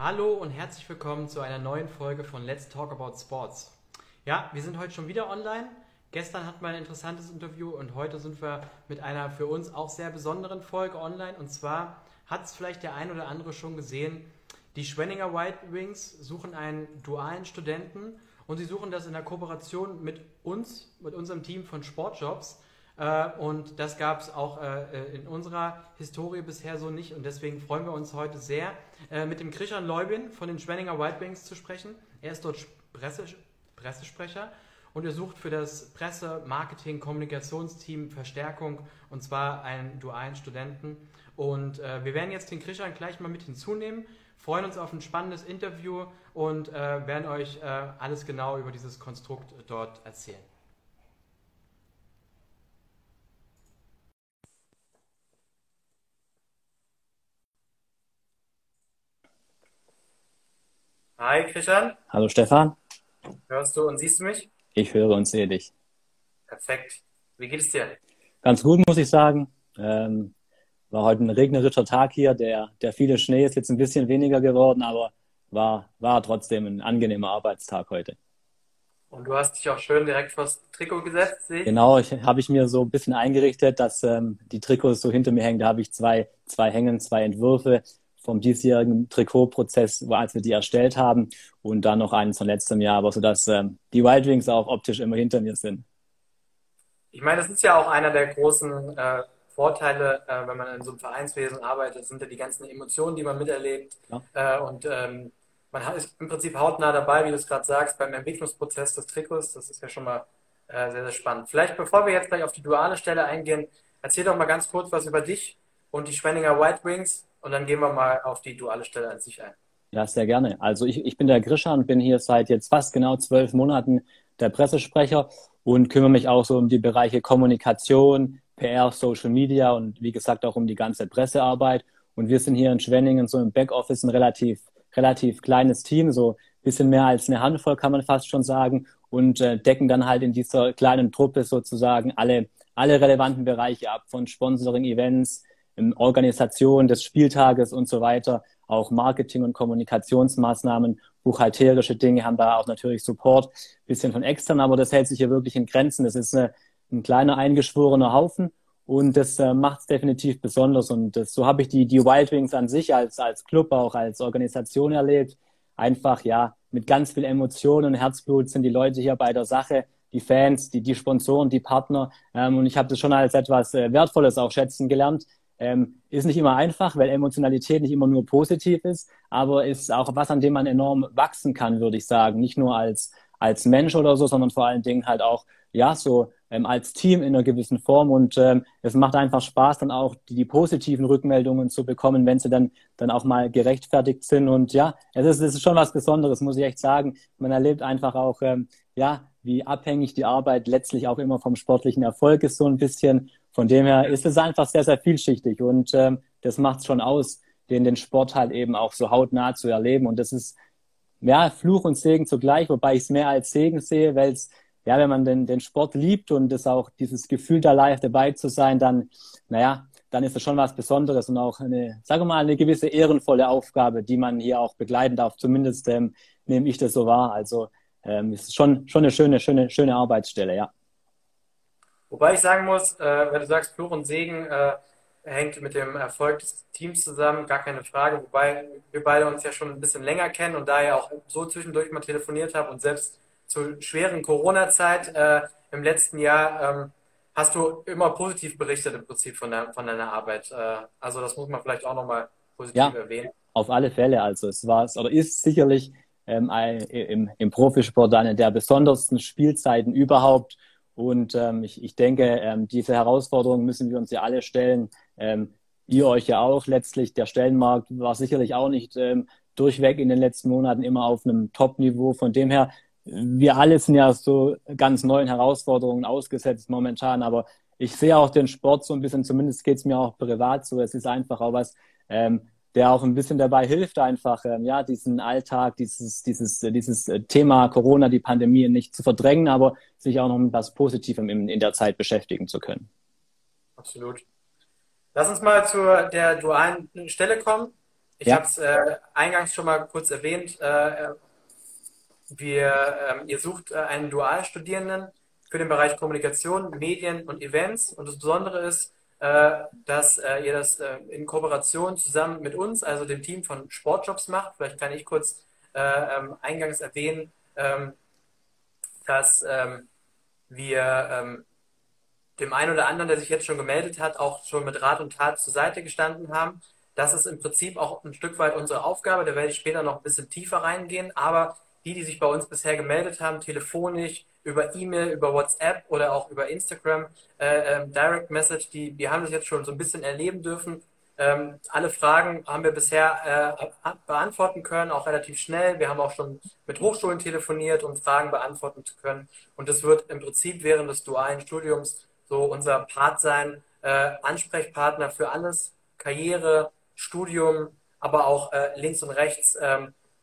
Hallo und herzlich willkommen zu einer neuen Folge von Let's Talk About Sports. Ja, wir sind heute schon wieder online. Gestern hatten wir ein interessantes Interview und heute sind wir mit einer für uns auch sehr besonderen Folge online. Und zwar hat es vielleicht der ein oder andere schon gesehen, die Schwenninger White Wings suchen einen dualen Studenten und sie suchen das in der Kooperation mit uns, mit unserem Team von Sportjobs. Äh, und das gab es auch äh, in unserer Historie bisher so nicht. Und deswegen freuen wir uns heute sehr, äh, mit dem Christian Leubin von den Schwenninger White zu sprechen. Er ist dort Presse, Pressesprecher und er sucht für das Presse-, Marketing-, Kommunikationsteam Verstärkung und zwar einen dualen Studenten. Und äh, wir werden jetzt den Christian gleich mal mit hinzunehmen, freuen uns auf ein spannendes Interview und äh, werden euch äh, alles genau über dieses Konstrukt dort erzählen. Hi Christian. Hallo Stefan. Hörst du und siehst du mich? Ich höre und sehe dich. Perfekt. Wie geht es dir? Ganz gut, muss ich sagen. Ähm, war heute ein regnerischer Tag hier. Der, der viele Schnee ist jetzt ein bisschen weniger geworden, aber war, war trotzdem ein angenehmer Arbeitstag heute. Und du hast dich auch schön direkt vors Trikot gesetzt, sehe ich. Genau, ich habe ich mir so ein bisschen eingerichtet, dass ähm, die Trikots so hinter mir hängen. Da habe ich zwei, zwei Hängen, zwei Entwürfe vom diesjährigen Trikotprozess, als wir die erstellt haben und dann noch eines von letztem Jahr, aber so dass ähm, die Wild Wings auch optisch immer hinter mir sind. Ich meine, das ist ja auch einer der großen äh, Vorteile, äh, wenn man in so einem Vereinswesen arbeitet, sind ja die ganzen Emotionen, die man miterlebt. Ja. Äh, und ähm, man ist im Prinzip hautnah dabei, wie du es gerade sagst, beim Entwicklungsprozess des Trikots. Das ist ja schon mal äh, sehr, sehr spannend. Vielleicht bevor wir jetzt gleich auf die duale Stelle eingehen, erzähl doch mal ganz kurz was über dich und die Schwenninger White Wings und dann gehen wir mal auf die duale Stelle an sich ein. Ja, sehr gerne. Also ich, ich bin der Grisha und bin hier seit jetzt fast genau zwölf Monaten der Pressesprecher und kümmere mich auch so um die Bereiche Kommunikation, PR, Social Media und wie gesagt auch um die ganze Pressearbeit. Und wir sind hier in Schwenningen so im Backoffice ein relativ, relativ kleines Team, so ein bisschen mehr als eine Handvoll kann man fast schon sagen und äh, decken dann halt in dieser kleinen Truppe sozusagen alle, alle relevanten Bereiche ab, von Sponsoring, Events, Organisation des Spieltages und so weiter, auch Marketing- und Kommunikationsmaßnahmen, buchhalterische Dinge haben da auch natürlich Support, bisschen von extern, aber das hält sich hier wirklich in Grenzen. Das ist eine, ein kleiner eingeschworener Haufen und das äh, macht es definitiv besonders. Und das, so habe ich die, die Wild Wings an sich als, als Club, auch als Organisation erlebt. Einfach, ja, mit ganz viel Emotionen und Herzblut sind die Leute hier bei der Sache die Fans, die, die Sponsoren, die Partner. Ähm, und ich habe das schon als etwas äh, Wertvolles auch schätzen gelernt, ähm, ist nicht immer einfach, weil Emotionalität nicht immer nur positiv ist, aber ist auch was, an dem man enorm wachsen kann, würde ich sagen. Nicht nur als, als Mensch oder so, sondern vor allen Dingen halt auch, ja, so ähm, als Team in einer gewissen Form. Und ähm, es macht einfach Spaß, dann auch die, die positiven Rückmeldungen zu bekommen, wenn sie dann, dann auch mal gerechtfertigt sind. Und ja, es ist, es ist schon was Besonderes, muss ich echt sagen. Man erlebt einfach auch, ähm, ja, wie abhängig die Arbeit letztlich auch immer vom sportlichen Erfolg ist, so ein bisschen. Von dem her ist es einfach sehr, sehr vielschichtig und ähm, das macht es schon aus, den, den Sport halt eben auch so hautnah zu erleben. Und das ist ja Fluch und Segen zugleich, wobei ich es mehr als Segen sehe, weil es, ja, wenn man den, den Sport liebt und es auch dieses Gefühl da live dabei zu sein, dann, naja, dann ist es schon was Besonderes und auch eine, sagen wir mal, eine gewisse ehrenvolle Aufgabe, die man hier auch begleiten darf. Zumindest ähm, nehme ich das so wahr. Also ähm, es ist schon, schon eine schöne, schöne, schöne Arbeitsstelle, ja. Wobei ich sagen muss, äh, wenn du sagst, Fluch und Segen äh, hängt mit dem Erfolg des Teams zusammen, gar keine Frage. Wobei wir beide uns ja schon ein bisschen länger kennen und da ja auch so zwischendurch mal telefoniert haben und selbst zur schweren Corona-Zeit äh, im letzten Jahr ähm, hast du immer positiv berichtet im Prinzip von, der, von deiner Arbeit. Äh, also das muss man vielleicht auch nochmal positiv ja, erwähnen. Auf alle Fälle. Also es war oder ist sicherlich ähm, im, im Profisport eine der besondersten Spielzeiten überhaupt und ähm, ich, ich denke, ähm, diese Herausforderungen müssen wir uns ja alle stellen. Ähm, ihr euch ja auch letztlich. Der Stellenmarkt war sicherlich auch nicht ähm, durchweg in den letzten Monaten immer auf einem Top-Niveau. Von dem her, wir alle sind ja so ganz neuen Herausforderungen ausgesetzt momentan. Aber ich sehe auch den Sport so ein bisschen, zumindest geht es mir auch privat so. Es ist einfach auch was, ähm, der auch ein bisschen dabei hilft, einfach ähm, ja diesen Alltag, dieses dieses äh, dieses äh, Thema Corona, die Pandemie nicht zu verdrängen, aber sich auch noch mit was Positivem in, in der Zeit beschäftigen zu können. Absolut. Lass uns mal zu der dualen Stelle kommen. Ich ja. habe es äh, eingangs schon mal kurz erwähnt. Äh, wir, ähm, ihr sucht äh, einen Dualstudierenden für den Bereich Kommunikation, Medien und Events. Und das Besondere ist, äh, dass äh, ihr das äh, in Kooperation zusammen mit uns, also dem Team von Sportjobs macht. Vielleicht kann ich kurz ähm, eingangs erwähnen, ähm, dass ähm, wir dem einen oder anderen, der sich jetzt schon gemeldet hat, auch schon mit Rat und Tat zur Seite gestanden haben. Das ist im Prinzip auch ein Stück weit unsere Aufgabe. Da werde ich später noch ein bisschen tiefer reingehen. Aber die, die sich bei uns bisher gemeldet haben, telefonisch, über E-Mail, über WhatsApp oder auch über Instagram, äh, ähm, Direct Message, die, die haben das jetzt schon so ein bisschen erleben dürfen. Ähm, alle Fragen haben wir bisher äh, beantworten können, auch relativ schnell. Wir haben auch schon mit Hochschulen telefoniert, um Fragen beantworten zu können. Und das wird im Prinzip während des dualen Studiums so unser Part sein, äh, Ansprechpartner für alles, Karriere, Studium, aber auch äh, links und rechts.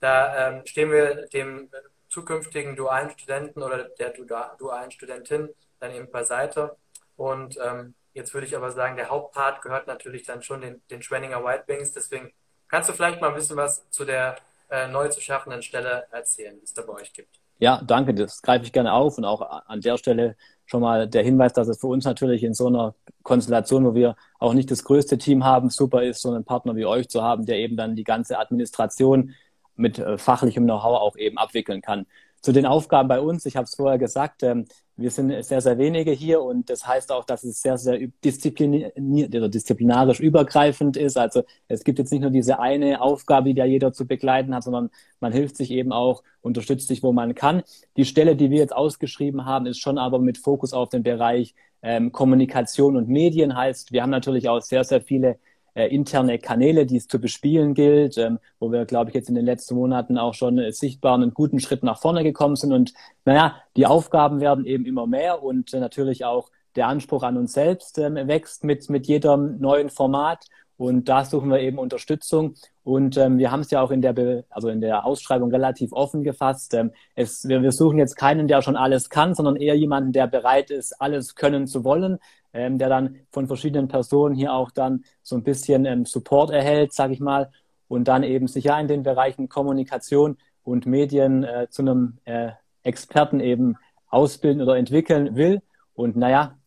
Da ähm, stehen wir dem zukünftigen dualen Studenten oder der dualen Studentin dann eben beiseite. Und ähm, jetzt würde ich aber sagen, der Hauptpart gehört natürlich dann schon den, den Schwenninger White Wings. Deswegen kannst du vielleicht mal ein bisschen was zu der äh, neu zu schaffenden Stelle erzählen, die es da bei euch gibt. Ja, danke, das greife ich gerne auf und auch an der Stelle schon mal der Hinweis, dass es für uns natürlich in so einer Konstellation, wo wir auch nicht das größte Team haben, super ist, so einen Partner wie euch zu haben, der eben dann die ganze Administration mit äh, fachlichem Know-how auch eben abwickeln kann. Zu den Aufgaben bei uns, ich habe es vorher gesagt, ähm, wir sind sehr, sehr wenige hier und das heißt auch, dass es sehr, sehr diszipliniert oder disziplinarisch übergreifend ist. Also es gibt jetzt nicht nur diese eine Aufgabe, die ja jeder zu begleiten hat, sondern man hilft sich eben auch, unterstützt sich, wo man kann. Die Stelle, die wir jetzt ausgeschrieben haben, ist schon aber mit Fokus auf den Bereich ähm, Kommunikation und Medien. Heißt, wir haben natürlich auch sehr, sehr viele äh, interne Kanäle, die es zu bespielen gilt, ähm, wo wir, glaube ich, jetzt in den letzten Monaten auch schon äh, sichtbar einen guten Schritt nach vorne gekommen sind. Und naja, die Aufgaben werden eben immer mehr und äh, natürlich auch der Anspruch an uns selbst ähm, wächst mit, mit jedem neuen Format. Und da suchen wir eben Unterstützung. Und ähm, wir haben es ja auch in der, Be also in der Ausschreibung relativ offen gefasst. Ähm, es, wir, wir suchen jetzt keinen, der schon alles kann, sondern eher jemanden, der bereit ist, alles können zu wollen, ähm, der dann von verschiedenen Personen hier auch dann so ein bisschen ähm, Support erhält, sage ich mal, und dann eben sich ja in den Bereichen Kommunikation und Medien äh, zu einem äh, Experten eben ausbilden oder entwickeln will. Und naja,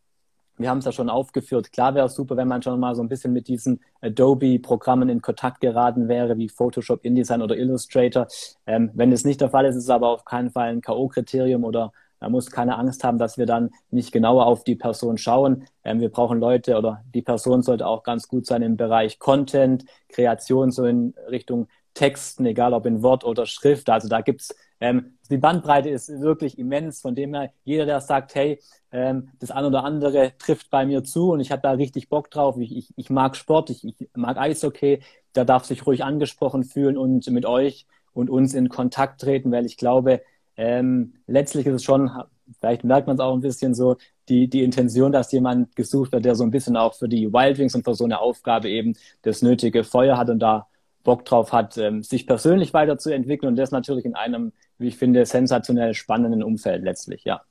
wir haben es ja schon aufgeführt. Klar wäre es super, wenn man schon mal so ein bisschen mit diesen Adobe-Programmen in Kontakt geraten wäre, wie Photoshop, InDesign oder Illustrator. Ähm, wenn es nicht der Fall ist, ist es aber auf keinen Fall ein K.O.-Kriterium oder man muss keine Angst haben, dass wir dann nicht genauer auf die Person schauen. Ähm, wir brauchen Leute oder die Person sollte auch ganz gut sein im Bereich Content, Kreation, so in Richtung Texten, egal ob in Wort oder Schrift. Also da gibt's ähm, die Bandbreite ist wirklich immens, von dem her, jeder, der sagt, hey, ähm, das eine oder andere trifft bei mir zu und ich habe da richtig Bock drauf, ich, ich, ich mag Sport, ich, ich mag Eishockey, der darf sich ruhig angesprochen fühlen und mit euch und uns in Kontakt treten, weil ich glaube, ähm, letztlich ist es schon, vielleicht merkt man es auch ein bisschen so, die, die Intention, dass jemand gesucht wird, der so ein bisschen auch für die Wild Wings und für so eine Aufgabe eben das nötige Feuer hat und da Bock drauf hat, ähm, sich persönlich weiterzuentwickeln und das natürlich in einem, wie ich finde, sensationell spannenden Umfeld letztlich, ja.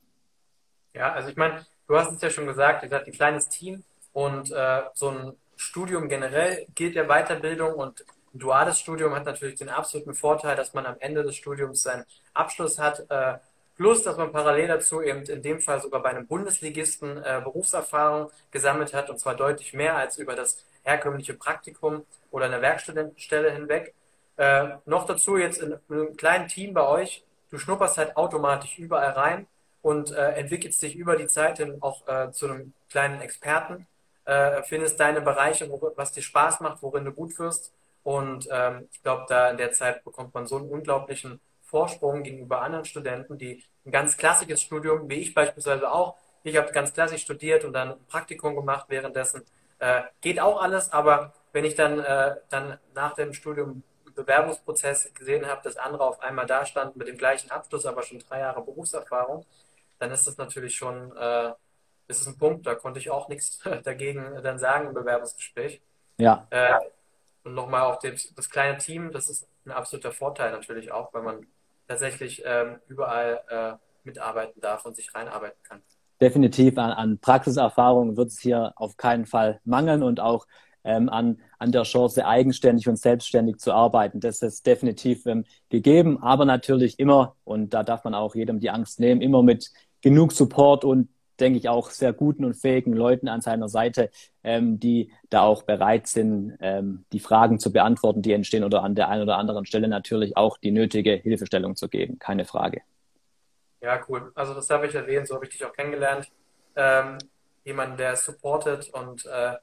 Ja, also ich meine, du hast es ja schon gesagt, ihr seid ein kleines Team und äh, so ein Studium generell gilt ja Weiterbildung und ein duales Studium hat natürlich den absoluten Vorteil, dass man am Ende des Studiums seinen Abschluss hat, äh, plus dass man parallel dazu eben in dem Fall sogar bei einem Bundesligisten äh, Berufserfahrung gesammelt hat und zwar deutlich mehr als über das herkömmliche Praktikum oder eine Werkstudentenstelle hinweg. Äh, noch dazu jetzt in, in, einem kleinen Team bei euch, du schnupperst halt automatisch überall rein und äh, entwickelst dich über die Zeit hin auch äh, zu einem kleinen Experten, äh, findest deine Bereiche, wo, was dir Spaß macht, worin du gut wirst. Und ähm, ich glaube, da in der Zeit bekommt man so einen unglaublichen Vorsprung gegenüber anderen Studenten, die ein ganz klassisches Studium, wie ich beispielsweise auch, ich habe ganz klassisch studiert und dann ein Praktikum gemacht währenddessen äh, geht auch alles, aber wenn ich dann, äh, dann nach dem Studium Bewerbungsprozess gesehen habe, dass andere auf einmal da standen mit dem gleichen Abschluss, aber schon drei Jahre Berufserfahrung, dann ist das natürlich schon, äh, ist es ein Punkt, da konnte ich auch nichts dagegen dann sagen im Bewerbungsgespräch. Ja. Äh, und nochmal auch das, das, kleine Team, das ist ein absoluter Vorteil natürlich auch, weil man tatsächlich ähm, überall äh, mitarbeiten darf und sich reinarbeiten kann definitiv an, an Praxiserfahrung wird es hier auf keinen Fall mangeln und auch ähm, an, an der Chance, eigenständig und selbstständig zu arbeiten. Das ist definitiv ähm, gegeben, aber natürlich immer, und da darf man auch jedem die Angst nehmen, immer mit genug Support und denke ich, auch sehr guten und fähigen Leuten an seiner Seite, ähm, die da auch bereit sind, ähm, die Fragen zu beantworten, die entstehen oder an der einen oder anderen Stelle natürlich auch die nötige Hilfestellung zu geben. Keine Frage. Ja, cool. Also das darf ich erwähnen, so habe ich dich auch kennengelernt. Ähm, jemand, der supportet und äh,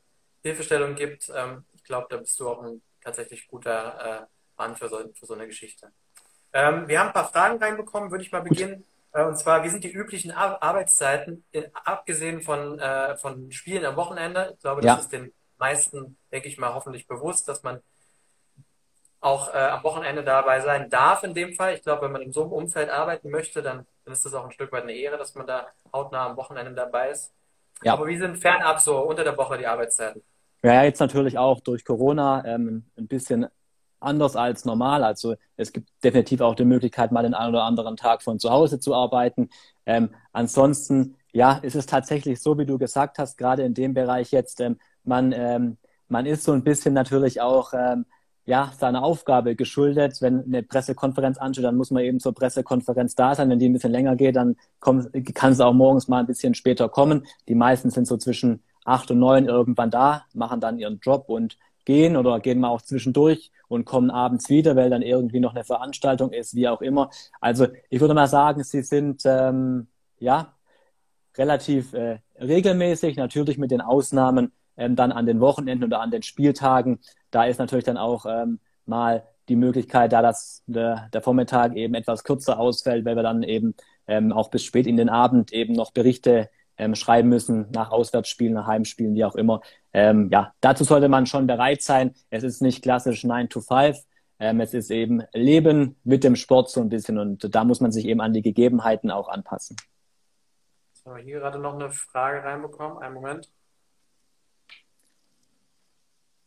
Hilfestellung gibt. Ähm, ich glaube, da bist du auch ein tatsächlich guter äh, Mann für so, für so eine Geschichte. Ähm, wir haben ein paar Fragen reinbekommen, würde ich mal beginnen. Äh, und zwar, wie sind die üblichen Ar Arbeitszeiten, in, abgesehen von, äh, von Spielen am Wochenende? Ich glaube, das ja. ist den meisten, denke ich mal, hoffentlich bewusst, dass man auch äh, am Wochenende dabei sein darf in dem Fall. Ich glaube, wenn man in so einem Umfeld arbeiten möchte, dann, dann ist das auch ein Stück weit eine Ehre, dass man da hautnah am Wochenende dabei ist. Ja. Aber wie sind fernab so unter der Woche die Arbeitszeiten? Ja, jetzt natürlich auch durch Corona ähm, ein bisschen anders als normal. Also es gibt definitiv auch die Möglichkeit, mal den einen oder anderen Tag von zu Hause zu arbeiten. Ähm, ansonsten, ja, ist es tatsächlich so, wie du gesagt hast, gerade in dem Bereich jetzt, ähm, man, ähm, man ist so ein bisschen natürlich auch ähm, ja, seiner Aufgabe geschuldet. Wenn eine Pressekonferenz ansteht, dann muss man eben zur Pressekonferenz da sein. Wenn die ein bisschen länger geht, dann kann es auch morgens mal ein bisschen später kommen. Die meisten sind so zwischen acht und neun irgendwann da, machen dann ihren Job und gehen oder gehen mal auch zwischendurch und kommen abends wieder, weil dann irgendwie noch eine Veranstaltung ist, wie auch immer. Also ich würde mal sagen, sie sind ähm, ja relativ äh, regelmäßig, natürlich mit den Ausnahmen ähm, dann an den Wochenenden oder an den Spieltagen. Da ist natürlich dann auch ähm, mal die Möglichkeit, da das der, der Vormittag eben etwas kürzer ausfällt, weil wir dann eben ähm, auch bis spät in den Abend eben noch Berichte ähm, schreiben müssen nach Auswärtsspielen, nach Heimspielen, wie auch immer. Ähm, ja, dazu sollte man schon bereit sein. Es ist nicht klassisch 9 to 5. Ähm, es ist eben Leben mit dem Sport so ein bisschen und da muss man sich eben an die Gegebenheiten auch anpassen. Jetzt haben wir hier gerade noch eine Frage reinbekommen. Einen Moment.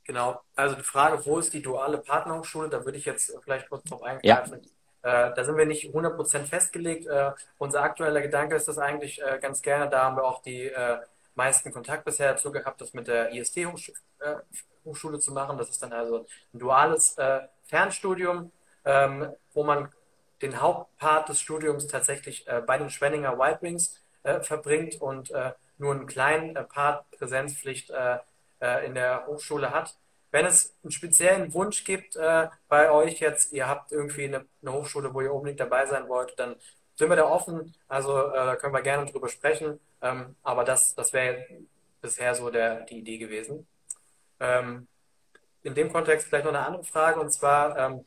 Genau, also die Frage, wo ist die duale Partnerhochschule? Da würde ich jetzt vielleicht kurz drauf eingreifen. Ja. Äh, da sind wir nicht 100% festgelegt. Äh, unser aktueller Gedanke ist das eigentlich äh, ganz gerne. Da haben wir auch die äh, meisten Kontakt bisher dazu gehabt, das mit der IST-Hochschule äh, zu machen. Das ist dann also ein duales äh, Fernstudium, ähm, wo man den Hauptpart des Studiums tatsächlich bei den Schwenninger White Wings verbringt und nur einen kleinen Part Präsenzpflicht in der Hochschule hat. Wenn es einen speziellen Wunsch gibt äh, bei euch jetzt, ihr habt irgendwie eine, eine, Hochschule, wo ihr unbedingt dabei sein wollt, dann sind wir da offen. Also äh, da können wir gerne drüber sprechen. Ähm, aber das, das wäre bisher so der, die Idee gewesen. Ähm, in dem Kontext vielleicht noch eine andere Frage und zwar ähm,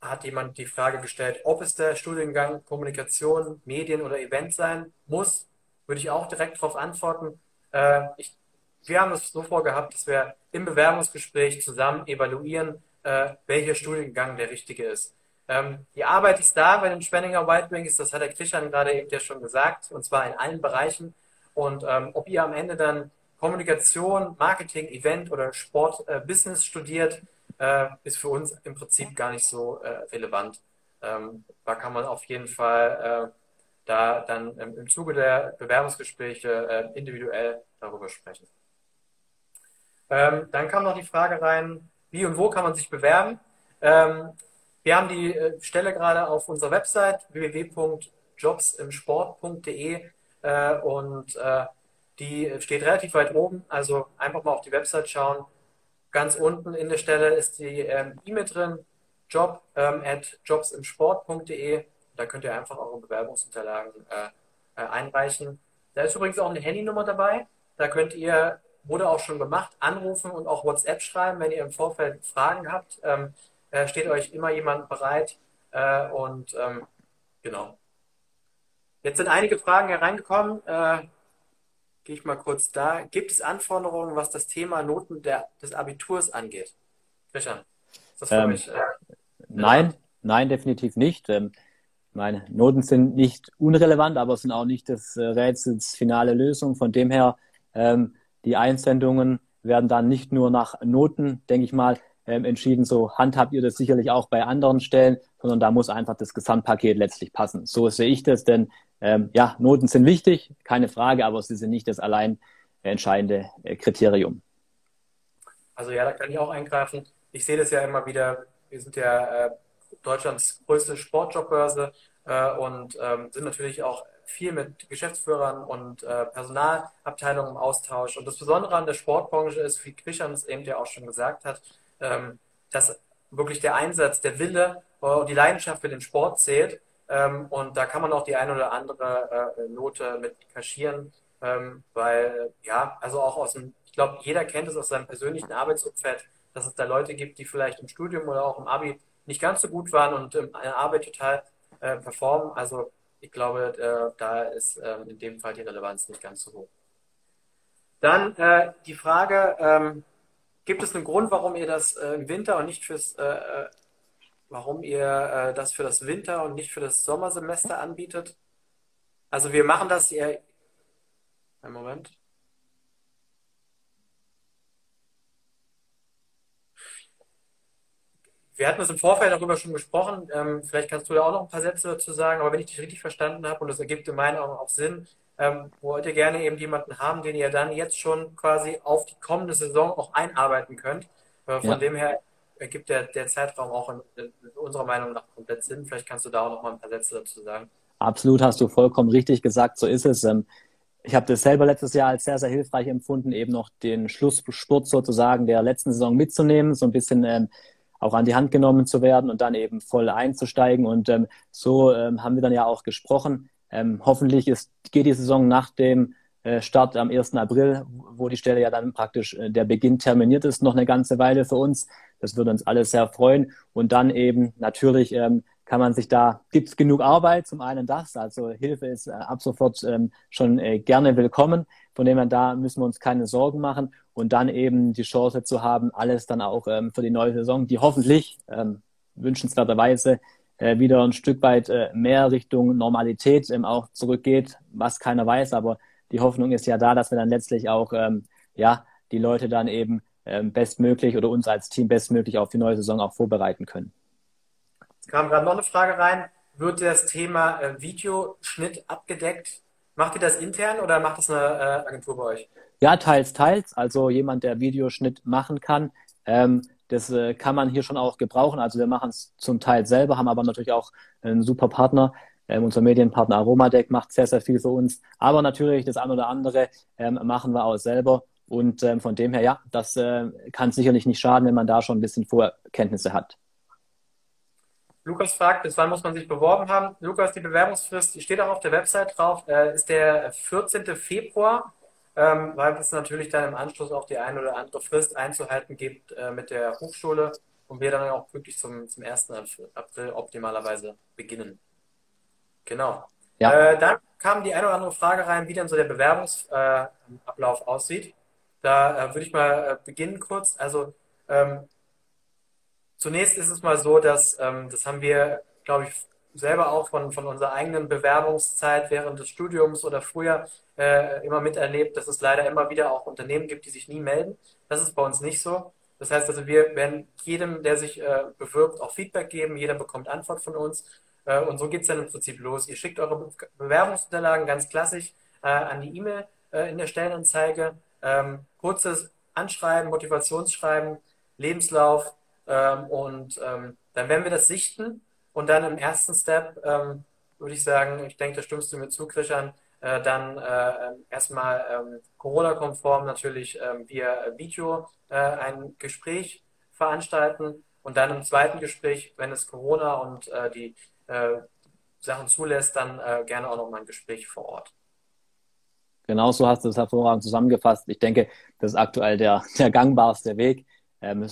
hat jemand die Frage gestellt, ob es der Studiengang Kommunikation, Medien oder Event sein muss. Würde ich auch direkt darauf antworten. Äh, ich wir haben es so vorgehabt, dass wir im Bewerbungsgespräch zusammen evaluieren, äh, welcher Studiengang der richtige ist. Ähm, die Arbeit ist da bei den Spenninger White Wings, das hat der Christian gerade eben ja schon gesagt, und zwar in allen Bereichen. Und ähm, ob ihr am Ende dann Kommunikation, Marketing, Event oder Sport, äh, Business studiert, äh, ist für uns im Prinzip gar nicht so äh, relevant. Ähm, da kann man auf jeden Fall äh, da dann im Zuge der Bewerbungsgespräche äh, individuell darüber sprechen. Ähm, dann kam noch die Frage rein, wie und wo kann man sich bewerben? Ähm, wir haben die äh, Stelle gerade auf unserer Website www.jobsimsport.de äh, und äh, die steht relativ weit oben. Also einfach mal auf die Website schauen. Ganz unten in der Stelle ist die ähm, E-Mail drin, job ähm, at jobsimsport.de. Da könnt ihr einfach eure Bewerbungsunterlagen äh, äh, einreichen. Da ist übrigens auch eine Handynummer dabei. Da könnt ihr wurde auch schon gemacht, anrufen und auch WhatsApp schreiben, wenn ihr im Vorfeld Fragen habt. Ähm, äh, steht euch immer jemand bereit. Äh, und ähm, genau. Jetzt sind einige Fragen hereingekommen. Äh, Gehe ich mal kurz da. Gibt es Anforderungen, was das Thema Noten der, des Abiturs angeht? Christian, ist das für ähm, mich? Äh, nein, nein, definitiv nicht. Ähm, meine Noten sind nicht unrelevant, aber sind auch nicht des äh, Rätsels finale Lösung. Von dem her ähm, die Einsendungen werden dann nicht nur nach Noten, denke ich mal, ähm, entschieden. So handhabt ihr das sicherlich auch bei anderen Stellen, sondern da muss einfach das Gesamtpaket letztlich passen. So sehe ich das, denn ähm, ja, Noten sind wichtig, keine Frage, aber sie sind nicht das allein entscheidende äh, Kriterium. also ja, da kann ich auch eingreifen. Ich sehe das ja immer wieder. Wir sind ja äh, Deutschlands größte Sportjobbörse äh, und ähm, sind natürlich auch viel mit Geschäftsführern und äh, Personalabteilungen im Austausch. Und das Besondere an der Sportbranche ist, wie Christian es eben ja auch schon gesagt hat, ähm, dass wirklich der Einsatz, der Wille und die Leidenschaft für den Sport zählt. Ähm, und da kann man auch die eine oder andere äh, Note mit kaschieren, ähm, weil ja, also auch aus dem, ich glaube, jeder kennt es aus seinem persönlichen Arbeitsumfeld, dass es da Leute gibt, die vielleicht im Studium oder auch im Abi nicht ganz so gut waren und in der Arbeit total äh, performen. Also ich glaube, äh, da ist äh, in dem Fall die Relevanz nicht ganz so hoch. Dann äh, die Frage, ähm, gibt es einen Grund, warum ihr das äh, im Winter und nicht fürs, äh, äh, warum ihr das für das Winter und nicht für das Sommersemester anbietet? Also wir machen das, ihr, einen Moment. Wir hatten es im Vorfeld darüber schon gesprochen. Ähm, vielleicht kannst du da auch noch ein paar Sätze dazu sagen. Aber wenn ich dich richtig verstanden habe und das ergibt in meinen Augen auch Sinn, ähm, wollt ihr gerne eben jemanden haben, den ihr dann jetzt schon quasi auf die kommende Saison auch einarbeiten könnt. Äh, von ja. dem her ergibt der, der Zeitraum auch in, in, unserer Meinung nach komplett Sinn. Vielleicht kannst du da auch noch mal ein paar Sätze dazu sagen. Absolut, hast du vollkommen richtig gesagt. So ist es. Ähm, ich habe das selber letztes Jahr als sehr, sehr hilfreich empfunden, eben noch den Schlussspurt sozusagen der letzten Saison mitzunehmen, so ein bisschen ähm, auch an die Hand genommen zu werden und dann eben voll einzusteigen. Und ähm, so ähm, haben wir dann ja auch gesprochen. Ähm, hoffentlich ist, geht die Saison nach dem äh, Start am 1. April, wo die Stelle ja dann praktisch äh, der Beginn terminiert ist, noch eine ganze Weile für uns. Das würde uns alle sehr freuen. Und dann eben natürlich ähm, kann man sich da, gibt es genug Arbeit, zum einen das, also Hilfe ist äh, ab sofort ähm, schon äh, gerne willkommen. Von dem her, da müssen wir uns keine Sorgen machen und dann eben die Chance zu haben, alles dann auch ähm, für die neue Saison, die hoffentlich ähm, wünschenswerterweise äh, wieder ein Stück weit äh, mehr Richtung Normalität ähm, auch zurückgeht, was keiner weiß, aber die Hoffnung ist ja da, dass wir dann letztlich auch ähm, ja die Leute dann eben ähm, bestmöglich oder uns als Team bestmöglich auf die neue Saison auch vorbereiten können. Es kam gerade noch eine Frage rein. Wird das Thema äh, Videoschnitt abgedeckt? Macht ihr das intern oder macht das eine äh, Agentur bei euch? Ja, teils, teils. Also jemand, der Videoschnitt machen kann, ähm, das äh, kann man hier schon auch gebrauchen. Also wir machen es zum Teil selber, haben aber natürlich auch einen super Partner. Ähm, unser Medienpartner Aromadeck macht sehr, sehr viel für uns. Aber natürlich das ein oder andere ähm, machen wir auch selber. Und ähm, von dem her, ja, das äh, kann sicherlich nicht schaden, wenn man da schon ein bisschen Vorkenntnisse hat. Lukas fragt, bis wann muss man sich beworben haben? Lukas, die Bewerbungsfrist, die steht auch auf der Website drauf, äh, ist der 14. Februar, ähm, weil es natürlich dann im Anschluss auch die eine oder andere Frist einzuhalten gibt äh, mit der Hochschule und wir dann auch wirklich zum, zum 1. April optimalerweise beginnen. Genau. Ja. Äh, dann kam die eine oder andere Frage rein, wie denn so der Bewerbungsablauf äh, aussieht. Da äh, würde ich mal äh, beginnen kurz. Also ähm, Zunächst ist es mal so, dass, ähm, das haben wir, glaube ich, selber auch von, von unserer eigenen Bewerbungszeit während des Studiums oder früher äh, immer miterlebt, dass es leider immer wieder auch Unternehmen gibt, die sich nie melden. Das ist bei uns nicht so. Das heißt also, wir werden jedem, der sich äh, bewirbt, auch Feedback geben. Jeder bekommt Antwort von uns. Äh, und so geht es dann im Prinzip los. Ihr schickt eure Bewerbungsunterlagen ganz klassisch äh, an die E-Mail äh, in der Stellenanzeige. Ähm, kurzes Anschreiben, Motivationsschreiben, Lebenslauf, ähm, und ähm, dann werden wir das sichten und dann im ersten Step ähm, würde ich sagen, ich denke, da stimmst du mir zu, Christian, äh, dann äh, erstmal ähm, Corona-konform natürlich ähm, via Video äh, ein Gespräch veranstalten und dann im zweiten Gespräch, wenn es Corona und äh, die äh, Sachen zulässt, dann äh, gerne auch nochmal ein Gespräch vor Ort. Genau so hast du es hervorragend zusammengefasst. Ich denke, das ist aktuell der, der gangbarste Weg. Ähm,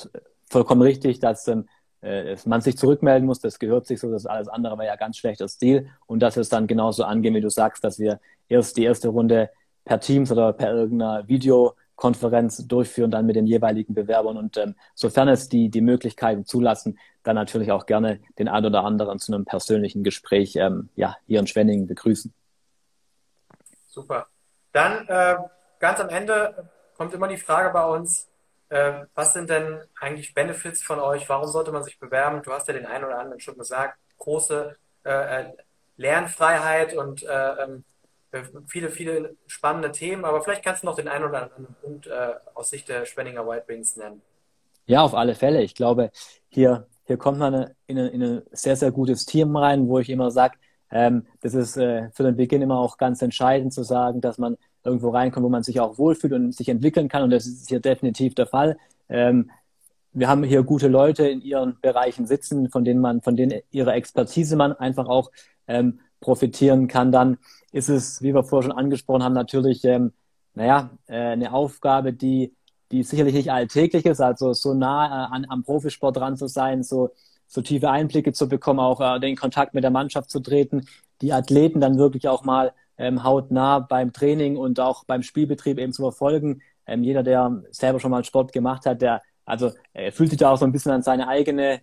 vollkommen richtig, dass ähm, äh, man sich zurückmelden muss, das gehört sich so, das alles andere war ja ganz schlechter Stil und dass es dann genauso angehen, wie du sagst, dass wir erst die erste Runde per Teams oder per irgendeiner Videokonferenz durchführen, dann mit den jeweiligen Bewerbern und ähm, sofern es die, die Möglichkeiten zulassen, dann natürlich auch gerne den einen oder anderen zu einem persönlichen Gespräch ähm, ja, hier in Schwenningen begrüßen. Super. Dann äh, ganz am Ende kommt immer die Frage bei uns, äh, was sind denn eigentlich Benefits von euch? Warum sollte man sich bewerben? Du hast ja den einen oder anderen schon gesagt, große äh, äh Lernfreiheit und äh, ähm, viele, viele spannende Themen, aber vielleicht kannst du noch den einen oder anderen Punkt äh, aus Sicht der Schwenninger White Wings nennen. Ja, auf alle Fälle. Ich glaube, hier, hier kommt man in, ein, in ein sehr, sehr gutes Team rein, wo ich immer sage, ähm, das ist äh, für den Beginn immer auch ganz entscheidend zu sagen, dass man irgendwo reinkommt, wo man sich auch wohlfühlt und sich entwickeln kann. Und das ist hier definitiv der Fall. Ähm, wir haben hier gute Leute in ihren Bereichen sitzen, von denen man, von denen ihre Expertise man einfach auch ähm, profitieren kann. Dann ist es, wie wir vorher schon angesprochen haben, natürlich, ähm, naja, äh, eine Aufgabe, die, die sicherlich nicht alltäglich ist, also so nah äh, an, am Profisport dran zu sein, so, so tiefe Einblicke zu bekommen, auch äh, den Kontakt mit der Mannschaft zu treten, die Athleten dann wirklich auch mal ähm, hautnah beim Training und auch beim Spielbetrieb eben zu verfolgen. Ähm, jeder, der selber schon mal Sport gemacht hat, der also er fühlt sich da auch so ein bisschen an seine eigene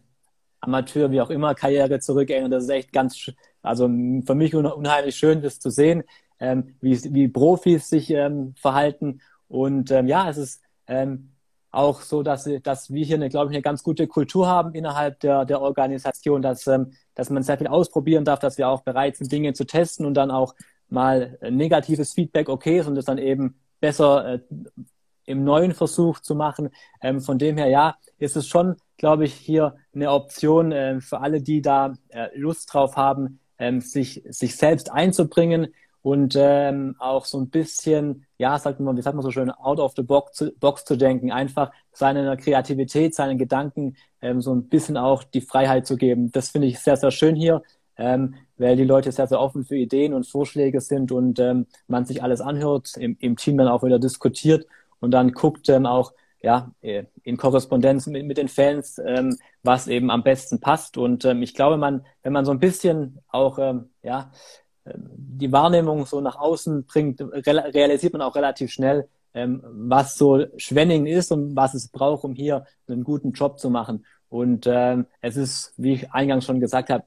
Amateur, wie auch immer, Karriere zurückerinnert. Das ist echt ganz, also für mich unheimlich schön, das zu sehen, ähm, wie, wie Profis sich ähm, verhalten. Und ähm, ja, es ist ähm, auch so, dass, dass wir hier, eine, glaube ich, eine ganz gute Kultur haben innerhalb der, der Organisation, dass, ähm, dass man sehr viel ausprobieren darf, dass wir auch bereit sind, Dinge zu testen und dann auch mal negatives Feedback okay ist und das dann eben besser äh, im neuen Versuch zu machen. Ähm, von dem her, ja, ist es schon, glaube ich, hier eine Option äh, für alle, die da äh, Lust drauf haben, ähm, sich, sich selbst einzubringen und ähm, auch so ein bisschen, ja, sagt man, wie sagt man so schön, out of the box zu, box zu denken, einfach seiner Kreativität, seinen Gedanken ähm, so ein bisschen auch die Freiheit zu geben. Das finde ich sehr, sehr schön hier, ähm, weil die Leute sehr, sehr offen für Ideen und Vorschläge sind und ähm, man sich alles anhört, im, im Team dann auch wieder diskutiert und dann guckt ähm, auch ja, äh, in Korrespondenz mit, mit den Fans, ähm, was eben am besten passt. Und ähm, ich glaube, man, wenn man so ein bisschen auch ähm, ja, ähm, die Wahrnehmung so nach außen bringt, realisiert man auch relativ schnell, ähm, was so Schwenning ist und was es braucht, um hier einen guten Job zu machen. Und ähm, es ist, wie ich eingangs schon gesagt habe,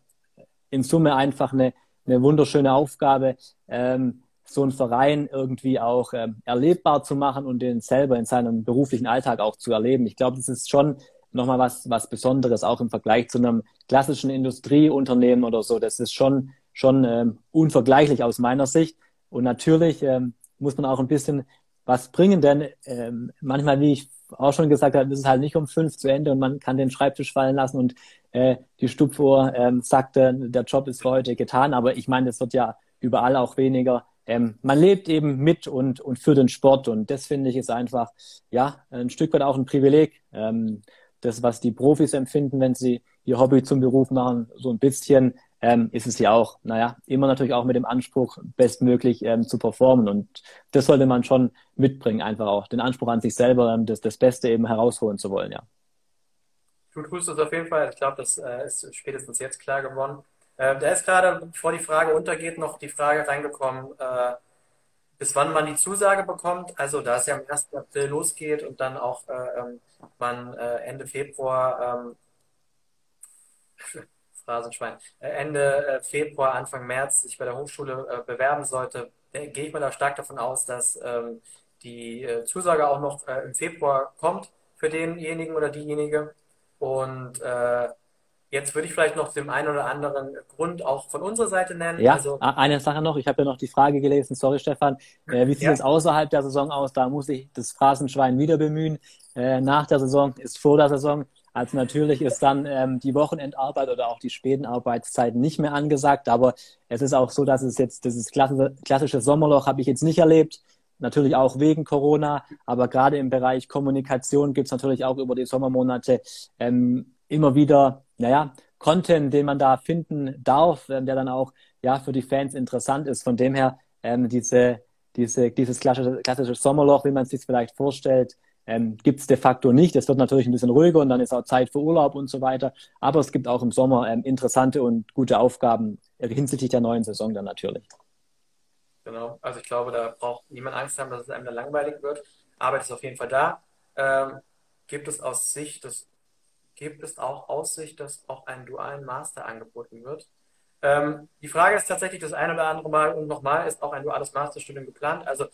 in Summe einfach eine, eine wunderschöne Aufgabe, ähm, so einen Verein irgendwie auch ähm, erlebbar zu machen und den selber in seinem beruflichen Alltag auch zu erleben. Ich glaube, das ist schon nochmal was, was Besonderes, auch im Vergleich zu einem klassischen Industrieunternehmen oder so. Das ist schon, schon ähm, unvergleichlich aus meiner Sicht. Und natürlich ähm, muss man auch ein bisschen was bringen, denn ähm, manchmal, wie ich auch schon gesagt habe, ist es halt nicht um fünf zu Ende und man kann den Schreibtisch fallen lassen und äh, die Stupfuhr ähm, sagte, der Job ist für heute getan. Aber ich meine, es wird ja überall auch weniger ähm, man lebt eben mit und, und für den Sport und das finde ich ist einfach, ja, ein Stück weit auch ein Privileg. Ähm, das, was die Profis empfinden, wenn sie ihr Hobby zum Beruf machen, so ein bisschen, ähm, ist es ja auch, naja, immer natürlich auch mit dem Anspruch, bestmöglich ähm, zu performen und das sollte man schon mitbringen, einfach auch den Anspruch an sich selber, ähm, das, das Beste eben herausholen zu wollen, ja. Du tust es auf jeden Fall. Ich glaube, das äh, ist spätestens jetzt klar geworden. Äh, da ist gerade, bevor die Frage untergeht, noch die Frage reingekommen, äh, bis wann man die Zusage bekommt. Also da es ja am 1. April losgeht und dann auch äh, ähm, man äh, Ende Februar, ähm, Phrasenschwein, äh, Ende Februar, Anfang März sich bei der Hochschule bewerben sollte, gehe ich mal da stark davon aus, dass ähm, die Zusage auch noch im Februar kommt für denjenigen oder diejenige. Und Jetzt würde ich vielleicht noch den einen oder anderen Grund auch von unserer Seite nennen. Ja, also, eine Sache noch. Ich habe ja noch die Frage gelesen. Sorry, Stefan. Äh, wie sieht ja. es außerhalb der Saison aus? Da muss ich das Phrasenschwein wieder bemühen. Äh, nach der Saison ist vor der Saison. Also natürlich ist dann ähm, die Wochenendarbeit oder auch die späten Arbeitszeiten nicht mehr angesagt. Aber es ist auch so, dass es jetzt, dieses klassische, klassische Sommerloch habe ich jetzt nicht erlebt. Natürlich auch wegen Corona. Aber gerade im Bereich Kommunikation gibt es natürlich auch über die Sommermonate ähm, immer wieder naja, Content, den man da finden darf, ähm, der dann auch ja für die Fans interessant ist. Von dem her ähm, diese, diese, dieses klassische, klassische Sommerloch, wie man es sich vielleicht vorstellt, ähm, gibt es de facto nicht. Es wird natürlich ein bisschen ruhiger und dann ist auch Zeit für Urlaub und so weiter. Aber es gibt auch im Sommer ähm, interessante und gute Aufgaben hinsichtlich der neuen Saison dann natürlich. Genau, also ich glaube, da braucht niemand Angst haben, dass es einem da langweilig wird. Arbeit ist auf jeden Fall da. Ähm, gibt es aus Sicht des gibt es auch Aussicht, dass auch ein dualen Master angeboten wird. Ähm, die Frage ist tatsächlich das ein oder andere Mal und nochmal, ist auch ein duales Masterstudium geplant? Also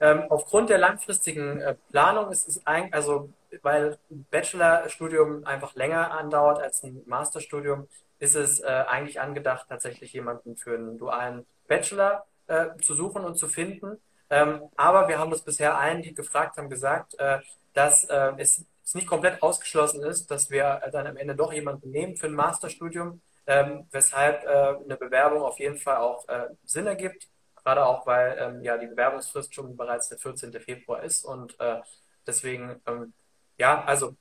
ähm, aufgrund der langfristigen äh, Planung ist es eigentlich, also weil ein Bachelorstudium einfach länger andauert als ein Masterstudium, ist es äh, eigentlich angedacht, tatsächlich jemanden für einen dualen Bachelor äh, zu suchen und zu finden. Ähm, aber wir haben das bisher allen, die gefragt haben, gesagt, äh, dass äh, es es nicht komplett ausgeschlossen ist, dass wir dann am Ende doch jemanden nehmen für ein Masterstudium, ähm, weshalb äh, eine Bewerbung auf jeden Fall auch äh, Sinn ergibt. Gerade auch, weil ähm, ja die Bewerbungsfrist schon bereits der 14. Februar ist und deswegen, ähm, ja, also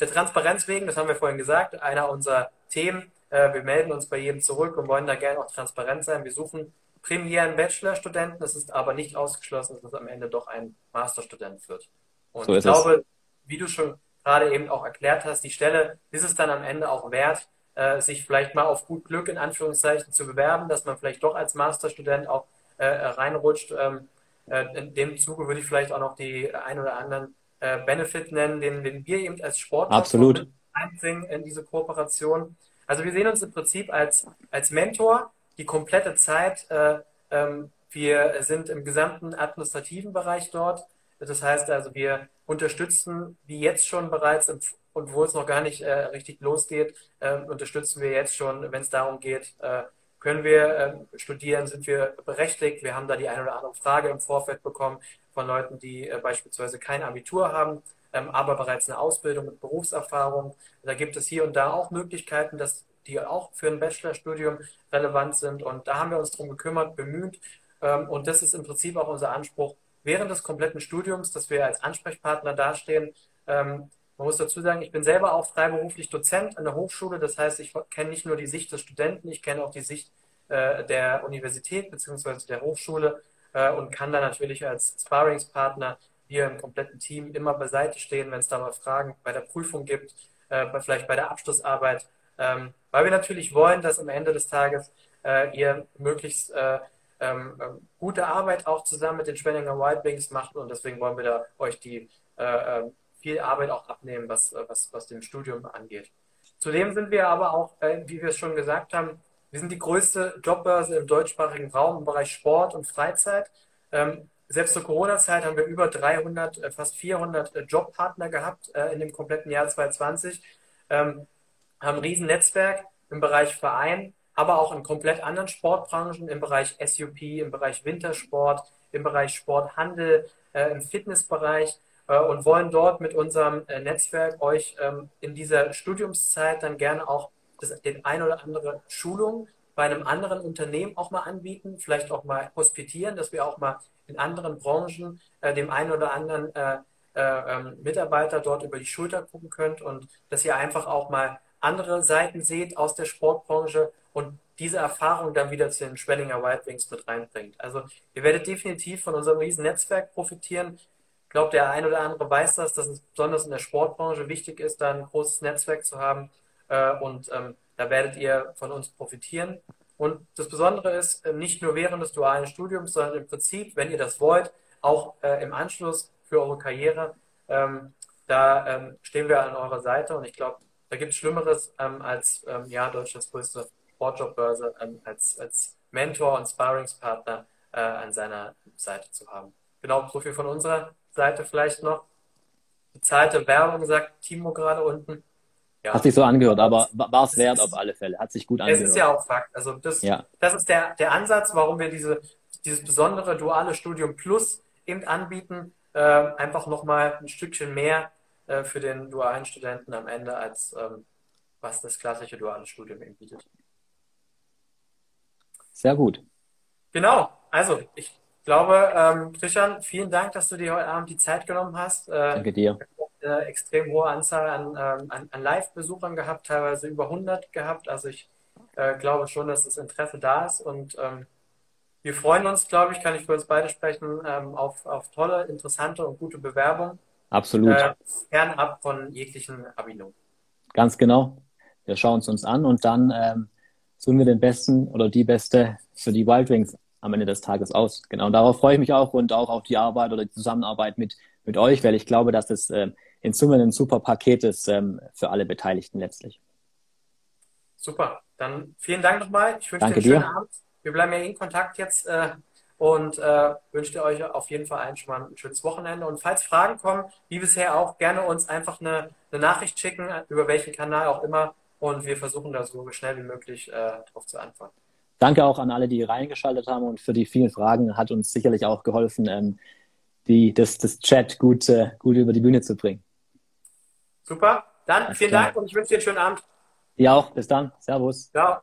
der Transparenz wegen, das haben wir vorhin gesagt, einer unserer Themen. Wir melden uns bei jedem zurück und wollen da gerne auch transparent sein. Wir suchen primären Bachelorstudenten. Es ist aber nicht ausgeschlossen, dass es am Ende doch ein Masterstudent wird. Und so ich glaube, es. wie du schon gerade eben auch erklärt hast, die Stelle ist es dann am Ende auch wert, äh, sich vielleicht mal auf gut Glück in Anführungszeichen zu bewerben, dass man vielleicht doch als Masterstudent auch äh, reinrutscht. Ähm, äh, in dem Zuge würde ich vielleicht auch noch die ein oder anderen äh, Benefit nennen, den, den wir eben als Absolut. einbringen in diese Kooperation. Also wir sehen uns im Prinzip als, als Mentor die komplette Zeit. Äh, ähm, wir sind im gesamten administrativen Bereich dort. Das heißt also, wir unterstützen, wie jetzt schon bereits, im, und wo es noch gar nicht äh, richtig losgeht, äh, unterstützen wir jetzt schon, wenn es darum geht, äh, können wir ähm, studieren, sind wir berechtigt. Wir haben da die eine oder andere Frage im Vorfeld bekommen von Leuten, die äh, beispielsweise kein Abitur haben, ähm, aber bereits eine Ausbildung mit Berufserfahrung. Da gibt es hier und da auch Möglichkeiten, dass die auch für ein Bachelorstudium relevant sind. Und da haben wir uns darum gekümmert, bemüht. Ähm, und das ist im Prinzip auch unser Anspruch während des kompletten Studiums, dass wir als Ansprechpartner dastehen. Ähm, man muss dazu sagen, ich bin selber auch freiberuflich Dozent an der Hochschule. Das heißt, ich kenne nicht nur die Sicht des Studenten, ich kenne auch die Sicht äh, der Universität bzw. der Hochschule äh, und kann da natürlich als Sparringspartner hier im kompletten Team immer beiseite stehen, wenn es da mal Fragen bei der Prüfung gibt, äh, vielleicht bei der Abschlussarbeit ähm, weil wir natürlich wollen, dass am Ende des Tages äh, ihr möglichst äh, ähm, ähm, gute Arbeit auch zusammen mit den Schwenninger Wildwings macht und deswegen wollen wir da euch die äh, ähm, viel Arbeit auch abnehmen, was, äh, was, was dem Studium angeht. Zudem sind wir aber auch, äh, wie wir es schon gesagt haben, wir sind die größte Jobbörse im deutschsprachigen Raum im Bereich Sport und Freizeit. Ähm, selbst zur Corona-Zeit haben wir über 300, äh, fast 400 Jobpartner gehabt in dem kompletten Jahr 2020 haben ein Riesennetzwerk im Bereich Verein, aber auch in komplett anderen Sportbranchen, im Bereich SUP, im Bereich Wintersport, im Bereich Sporthandel, äh, im Fitnessbereich äh, und wollen dort mit unserem äh, Netzwerk euch ähm, in dieser Studiumszeit dann gerne auch das, den ein oder andere Schulung bei einem anderen Unternehmen auch mal anbieten, vielleicht auch mal hospitieren, dass wir auch mal in anderen Branchen äh, dem einen oder anderen äh, äh, ähm, Mitarbeiter dort über die Schulter gucken könnt und dass ihr einfach auch mal andere Seiten seht aus der Sportbranche und diese Erfahrung dann wieder zu den Schwellinger Wild Wings mit reinbringt. Also ihr werdet definitiv von unserem riesen Netzwerk profitieren. Ich glaube, der ein oder andere weiß das, dass es besonders in der Sportbranche wichtig ist, da ein großes Netzwerk zu haben. Äh, und ähm, da werdet ihr von uns profitieren. Und das Besondere ist, äh, nicht nur während des dualen Studiums, sondern im Prinzip, wenn ihr das wollt, auch äh, im Anschluss für eure Karriere. Ähm, da ähm, stehen wir an eurer Seite und ich glaube, da gibt es Schlimmeres ähm, als ähm, ja, Deutschlands größte Sportjobbörse ähm, als, als Mentor und Sparringspartner äh, an seiner Seite zu haben. Genau, so viel von unserer Seite vielleicht noch. Bezahlte Werbung, sagt Timo gerade unten. Ja. Hat sich so angehört, aber war es wert auf alle Fälle. Hat sich gut angehört. Es ist ja auch Fakt. Also das, ja. das ist der, der Ansatz, warum wir diese, dieses besondere duale Studium Plus eben anbieten. Äh, einfach nochmal ein Stückchen mehr äh, für den dualen Studenten am Ende, als ähm, was das klassische duale Studium eben bietet. Sehr gut. Genau, also ich glaube, ähm, Christian, vielen Dank, dass du dir heute Abend die Zeit genommen hast. Äh, Danke dir. Eine extrem hohe Anzahl an, ähm, an, an Live-Besuchern gehabt, teilweise über 100 gehabt. Also ich äh, glaube schon, dass das Interesse da ist und ähm, wir freuen uns, glaube ich, kann ich für uns beide sprechen, ähm, auf, auf tolle, interessante und gute Bewerbungen. Absolut. Äh, fernab von jeglichen Ablehnungen. Ganz genau. Wir schauen es uns an und dann ähm, suchen wir den Besten oder die Beste für die Wild Wings am Ende des Tages aus. Genau, und darauf freue ich mich auch und auch auf die Arbeit oder die Zusammenarbeit mit, mit euch, weil ich glaube, dass es äh, in Summe ein super Paket ist ähm, für alle Beteiligten letztlich. Super, dann vielen Dank nochmal. Ich wünsche dir einen schönen dir. Abend. Wir bleiben ja in Kontakt jetzt. Äh, und äh, wünsche euch auf jeden Fall ein, schon mal ein schönes Wochenende. Und falls Fragen kommen, wie bisher auch, gerne uns einfach eine, eine Nachricht schicken, über welchen Kanal auch immer. Und wir versuchen da so schnell wie möglich äh, darauf zu antworten. Danke auch an alle, die reingeschaltet haben und für die vielen Fragen hat uns sicherlich auch geholfen, ähm, die, das, das Chat gut, äh, gut über die Bühne zu bringen. Super. Dann Alles vielen klar. Dank und ich wünsche dir einen schönen Abend. Dir auch. Bis dann. Servus. Ciao.